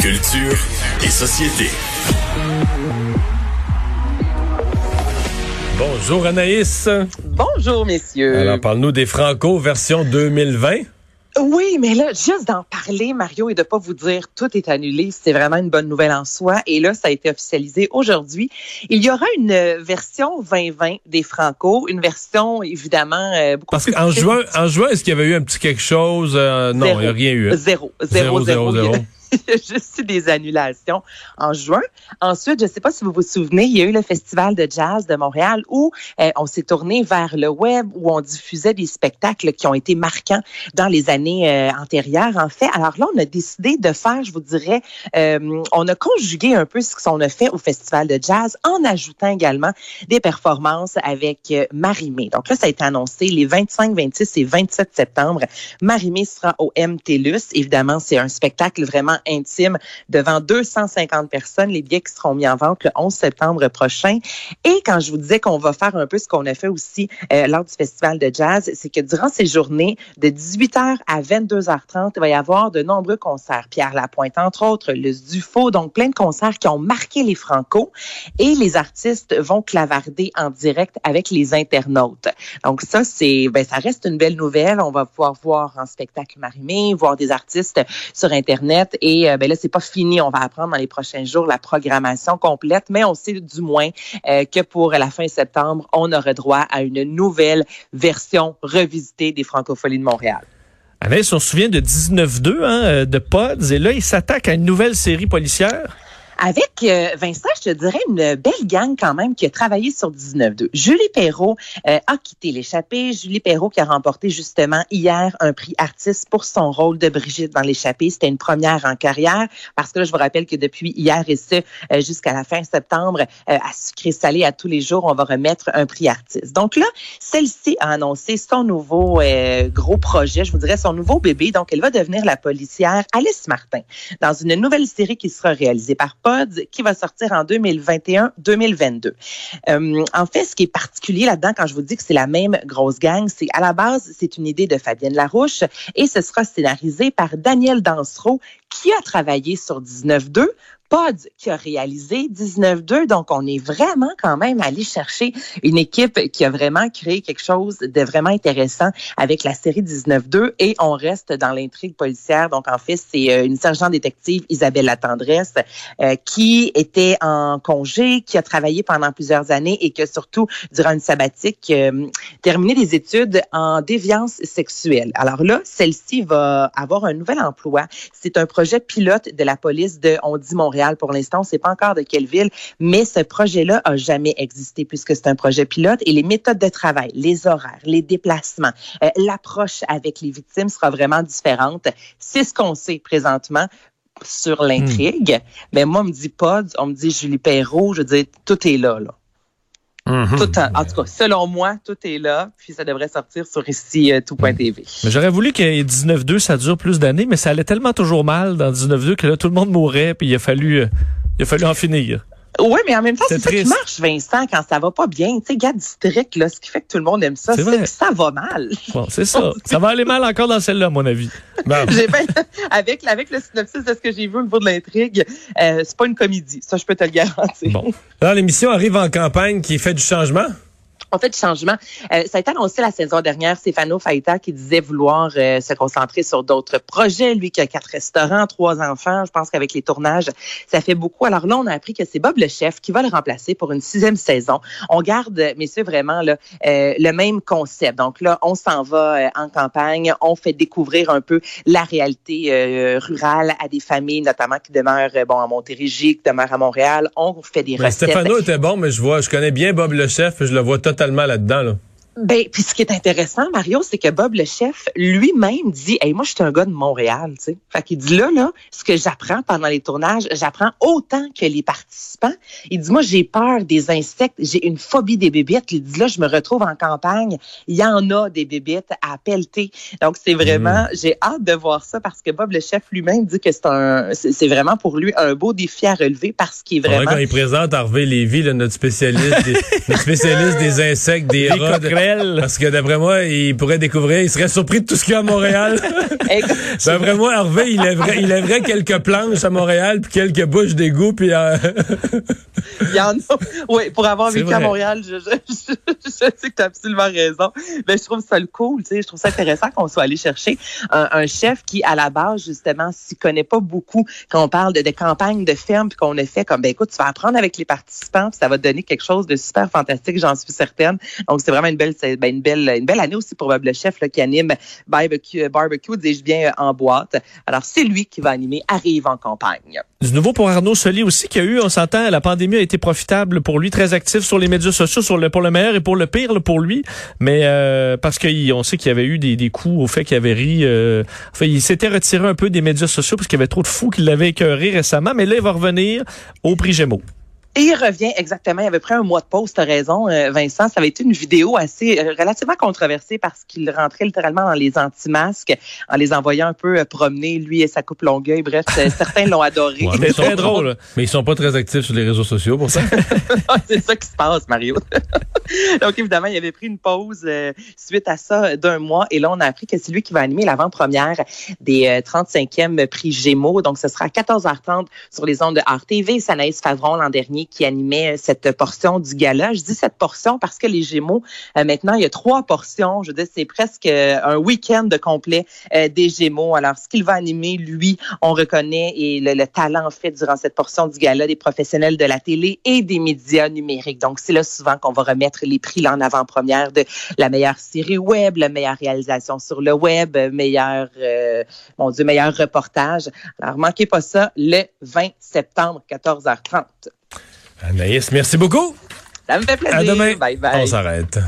Culture et société. Bonjour Anaïs. Bonjour, messieurs. Alors, parle-nous des Franco version 2020. Oui, mais là, juste d'en parler, Mario, et de pas vous dire tout est annulé, c'est vraiment une bonne nouvelle en soi. Et là, ça a été officialisé aujourd'hui. Il y aura une version 2020 des Franco, une version évidemment euh, beaucoup Parce plus qu'en juin, en juin, est-ce qu'il y avait eu un petit quelque chose? Euh, non, il n'y a rien eu. hein? Zéro. Zéro, Zéro, zéro, zéro. juste des annulations en juin. Ensuite, je ne sais pas si vous vous souvenez, il y a eu le Festival de jazz de Montréal où euh, on s'est tourné vers le web, où on diffusait des spectacles qui ont été marquants dans les années euh, antérieures. En fait, alors là, on a décidé de faire, je vous dirais, euh, on a conjugué un peu ce qu'on a fait au Festival de jazz en ajoutant également des performances avec euh, Marimé. Donc là, ça a été annoncé les 25, 26 et 27 septembre. Marimé sera au MTLUS. Évidemment, c'est un spectacle vraiment intime devant 250 personnes. Les billets qui seront mis en vente le 11 septembre prochain. Et quand je vous disais qu'on va faire un peu ce qu'on a fait aussi euh, lors du festival de jazz, c'est que durant ces journées, de 18h à 22h30, il va y avoir de nombreux concerts. Pierre Lapointe, entre autres, le Dufaux, donc plein de concerts qui ont marqué les Franco. Et les artistes vont clavarder en direct avec les internautes. Donc ça, c'est, ben, ça reste une belle nouvelle. On va pouvoir voir en spectacle Marimé, voir des artistes sur Internet. Et euh, ben là, c'est pas fini. On va apprendre dans les prochains jours la programmation complète, mais on sait du moins euh, que pour la fin septembre, on aura droit à une nouvelle version revisitée des Francopholies de Montréal. Anaïs, on se souvient de 19-2 hein, euh, de Pods, et là, il s'attaque à une nouvelle série policière. Avec euh, Vincent, je te dirais une belle gang quand même qui a travaillé sur 19-2. Julie Perrault euh, a quitté l'échappée. Julie Perrault qui a remporté justement hier un prix artiste pour son rôle de Brigitte dans l'échappée. C'était une première en carrière parce que là, je vous rappelle que depuis hier et ce euh, jusqu'à la fin septembre, euh, à sucré salé à tous les jours, on va remettre un prix artiste. Donc là, celle-ci a annoncé son nouveau euh, gros projet, je vous dirais son nouveau bébé. Donc, elle va devenir la policière Alice Martin dans une nouvelle série qui sera réalisée par Qui va sortir en 2021-2022. Euh, en fait, ce qui est particulier là-dedans, quand je vous dis que c'est la même grosse gang, c'est à la base, c'est une idée de Fabienne Larouche et ce sera scénarisé par Daniel Dansereau qui a travaillé sur 19.2 Pods qui a réalisé 19-2. Donc, on est vraiment quand même allé chercher une équipe qui a vraiment créé quelque chose de vraiment intéressant avec la série 19-2 et on reste dans l'intrigue policière. Donc, en fait, c'est euh, une sergent détective, Isabelle Latendresse, euh, qui était en congé, qui a travaillé pendant plusieurs années et qui a surtout, durant une sabbatique, euh, terminé des études en déviance sexuelle. Alors là, celle-ci va avoir un nouvel emploi. C'est un projet pilote de la police de On dit Montréal pour l'instant. On ne sait pas encore de quelle ville, mais ce projet-là a jamais existé puisque c'est un projet pilote et les méthodes de travail, les horaires, les déplacements, euh, l'approche avec les victimes sera vraiment différente. C'est ce qu'on sait présentement sur l'intrigue. Mais moi, on me dit pas, on me dit Julie Perrault, je veux dire, tout est là, là. Tout en, en tout cas, selon moi, tout est là, puis ça devrait sortir sur ici euh, tout.tv. Mais j'aurais voulu que 19-2, ça dure plus d'années, mais ça allait tellement toujours mal dans 19-2 que là, tout le monde mourrait, puis il a fallu, euh, il a fallu en finir. Oui, mais en même temps, C'est ça qui marche, Vincent, quand ça va pas bien. Tu sais, gars district, là, ce qui fait que tout le monde aime ça, C'est que ça va mal. Bon, c'est ça. Ça va aller mal encore dans celle-là, à mon avis. Bon. Ben- avec, avec le synopsis de ce que j'ai vu au niveau de l'intrigue, euh, c'est pas une comédie. Ça, je peux te le garantir. Bon. Alors, l'émission arrive en campagne qui fait du changement. On fait du changement. Euh, ça a été annoncé la saison dernière, Stéphano Faita qui disait vouloir euh, se concentrer sur d'autres projets. Lui qui a quatre restaurants, trois enfants, je pense qu'avec les tournages, ça fait beaucoup. Alors là, on a appris que c'est Bob le chef qui va le remplacer pour une sixième saison. On garde, messieurs, vraiment là, euh, le même concept. Donc là, on s'en va euh, en campagne, on fait découvrir un peu la réalité euh, rurale à des familles, notamment qui demeurent euh, bon à Montérégie, qui demeurent à Montréal. On fait des Mais recettes. Stéphano était bon, mais je vois, je connais bien Bob le chef, je le vois totalement là-dedans. Là. Ben, puis ce qui est intéressant, Mario, c'est que Bob le chef lui-même dit, hey, moi, je suis un gars de Montréal, tu sais. Fait qu'il dit là, là, ce que j'apprends pendant les tournages, j'apprends autant que les participants. Il dit, moi, j'ai peur des insectes, j'ai une phobie des bébites. Il dit là, je me retrouve en campagne, il y en a des bébites à pelleter. Donc c'est vraiment, j'ai hâte de voir ça parce que Bob le chef lui-même dit que c'est un, c'est vraiment pour lui un beau défi à relever parce qu'il est vraiment Quand il présente Harvey Lévy, là, notre spécialiste, des, notre spécialiste des insectes, des, rats, Noël. Parce que d'après moi, il pourrait découvrir, il serait surpris de tout ce qu'il y a à Montréal. d'après moi, Hervé, il lèverait, il lèverait quelques planches à Montréal, puis quelques bouches d'égout, puis... Euh... il y en a. Oui, pour avoir vécu à Montréal, je, je, je, je sais que tu as absolument raison. Mais je trouve ça le cool, tu sais, je trouve ça intéressant qu'on soit allé chercher un, un, chef qui, à la base, justement, s'y connaît pas beaucoup quand on parle de, de campagne de ferme, puis qu'on a fait comme, ben écoute, tu vas apprendre avec les participants, puis ça va te donner quelque chose de super fantastique, j'en suis certaine. Donc, c'est vraiment une belle, ben, une belle, une belle année aussi pour le chef là, qui anime barbecue, barbecue dis-je bien, en boîte. Alors, c'est lui qui va animer Arrive en campagne. Du nouveau pour Arnaud Soli aussi, qui a eu, on s'entend, la pandémie a été profitable pour lui, très actif sur les médias sociaux, sur le, pour le meilleur et pour le pire pour lui. Mais euh, parce qu'on sait qu'il y avait eu des, des coups au fait qu'il avait ri. Euh, enfin, il s'était retiré un peu des médias sociaux parce qu'il y avait trop de fous qui l'avaient écœuré récemment. Mais là, il va revenir au prix Gémeaux. Et il revient exactement. Il avait pris un mois de pause, tu as raison, euh, Vincent. Ça avait été une vidéo assez euh, relativement controversée parce qu'il rentrait littéralement dans les anti-masques en les envoyant un peu euh, promener, lui et sa coupe longueuil. Bref, certains l'ont adoré. C'était très drôle. Mais ils sont pas très actifs sur les réseaux sociaux pour ça. c'est ça qui se passe, Mario. Donc, évidemment, il avait pris une pause suite à ça d'un mois. Et là, on a appris que c'est lui qui va animer l'avant-première des 35e prix Gémeaux. Donc, ce sera à 14h30 sur les ondes de RTV. C'est Anaïs Favron l'an dernier qui animait cette portion du gala. Je dis cette portion parce que les Gémeaux, euh, maintenant, il y a trois portions. Je veux dire, c'est presque euh, un week-end de complet euh, des Gémeaux. Alors, ce qu'il va animer, lui, on reconnaît et le, talent, en fait, durant cette portion du gala des professionnels de la télé et des médias numériques. Donc, c'est là souvent qu'on va remettre les prix en avant-première de la meilleure série web, la meilleure réalisation sur le web, meilleur, mon Dieu, meilleur reportage. Alors, manquez pas ça le 20 septembre, 14h30. Anaïs, merci beaucoup. Ça me fait plaisir. À demain. Bye bye. On s'arrête.